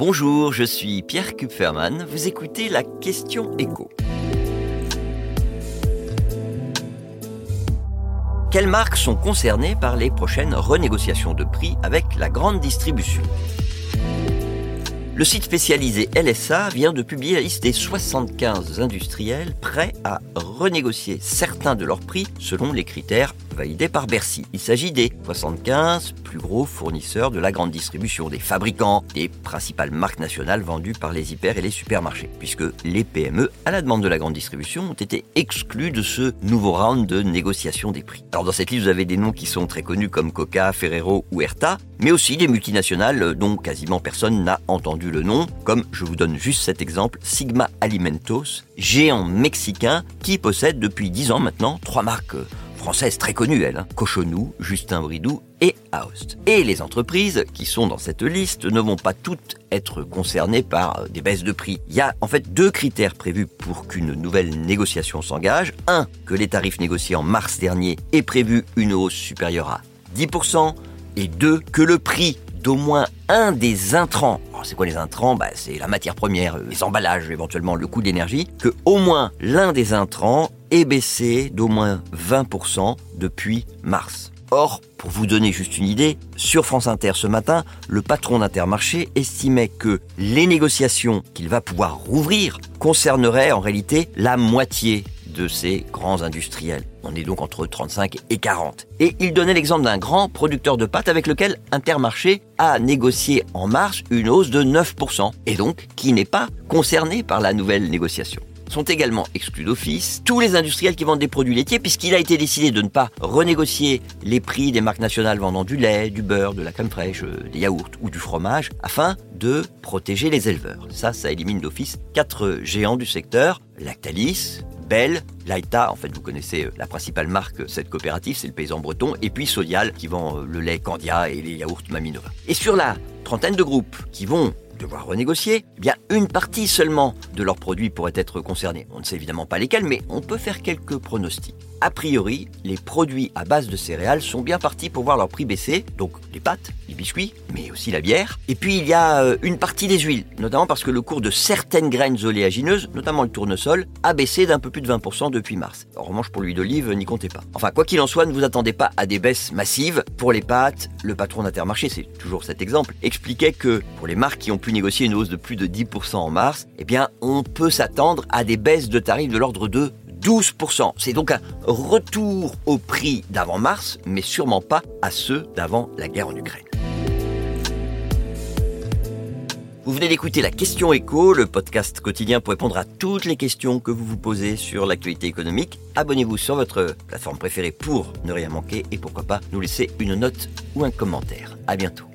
Bonjour, je suis Pierre Kupferman. Vous écoutez la question écho. Quelles marques sont concernées par les prochaines renégociations de prix avec la grande distribution? Le site spécialisé LSA vient de publier la liste des 75 industriels prêts à renégocier certains de leurs prix selon les critères validés par Bercy. Il s'agit des 75 plus gros fournisseurs de la grande distribution, des fabricants, des principales marques nationales vendues par les hyper et les supermarchés, puisque les PME, à la demande de la grande distribution, ont été exclus de ce nouveau round de négociation des prix. Alors dans cette liste, vous avez des noms qui sont très connus comme Coca, Ferrero ou Erta, mais aussi des multinationales dont quasiment personne n'a entendu le nom, comme je vous donne juste cet exemple, Sigma Alimentos, géant mexicain qui possède depuis 10 ans maintenant trois marques françaises très connues, elles, hein. Cochonou, Justin Bridou et Aost. Et les entreprises qui sont dans cette liste ne vont pas toutes être concernées par euh, des baisses de prix. Il y a en fait deux critères prévus pour qu'une nouvelle négociation s'engage. Un, que les tarifs négociés en mars dernier aient prévu une hausse supérieure à 10%, et deux, que le prix d'au moins un des intrants, c'est quoi les intrants? Bah, C'est la matière première, euh, les emballages, éventuellement le coût d'énergie, que au moins l'un des intrants ait baissé d'au moins 20% depuis mars. Or, pour vous donner juste une idée, sur France Inter ce matin, le patron d'Intermarché estimait que les négociations qu'il va pouvoir rouvrir concerneraient en réalité la moitié de ces grands industriels. On est donc entre 35 et 40. Et il donnait l'exemple d'un grand producteur de pâtes avec lequel Intermarché a négocié en mars une hausse de 9%, et donc qui n'est pas concerné par la nouvelle négociation sont également exclus d'office tous les industriels qui vendent des produits laitiers puisqu'il a été décidé de ne pas renégocier les prix des marques nationales vendant du lait, du beurre, de la crème fraîche, euh, des yaourts ou du fromage afin de protéger les éleveurs. Ça, ça élimine d'office quatre géants du secteur, Lactalis, Belle, Laïta, en fait vous connaissez euh, la principale marque cette coopérative, c'est le paysan breton, et puis Sodial qui vend euh, le lait Candia et les yaourts Maminova. Et sur la trentaine de groupes qui vont devoir renégocier, eh bien une partie seulement de leurs produits pourrait être concernée. On ne sait évidemment pas lesquels, mais on peut faire quelques pronostics. A priori, les produits à base de céréales sont bien partis pour voir leur prix baisser, donc les pâtes, les biscuits, mais aussi la bière. Et puis il y a euh, une partie des huiles, notamment parce que le cours de certaines graines oléagineuses, notamment le tournesol, a baissé d'un peu plus de 20% depuis mars. En revanche, pour l'huile d'olive, n'y comptez pas. Enfin, quoi qu'il en soit, ne vous attendez pas à des baisses massives. Pour les pâtes, le patron d'Intermarché, c'est toujours cet exemple, expliquait que pour les marques qui ont négocier une hausse de plus de 10% en mars, eh bien, on peut s'attendre à des baisses de tarifs de l'ordre de 12%. C'est donc un retour au prix d'avant mars, mais sûrement pas à ceux d'avant la guerre en Ukraine. Vous venez d'écouter la question écho, le podcast quotidien pour répondre à toutes les questions que vous vous posez sur l'actualité économique. Abonnez-vous sur votre plateforme préférée pour ne rien manquer et pourquoi pas nous laisser une note ou un commentaire. À bientôt.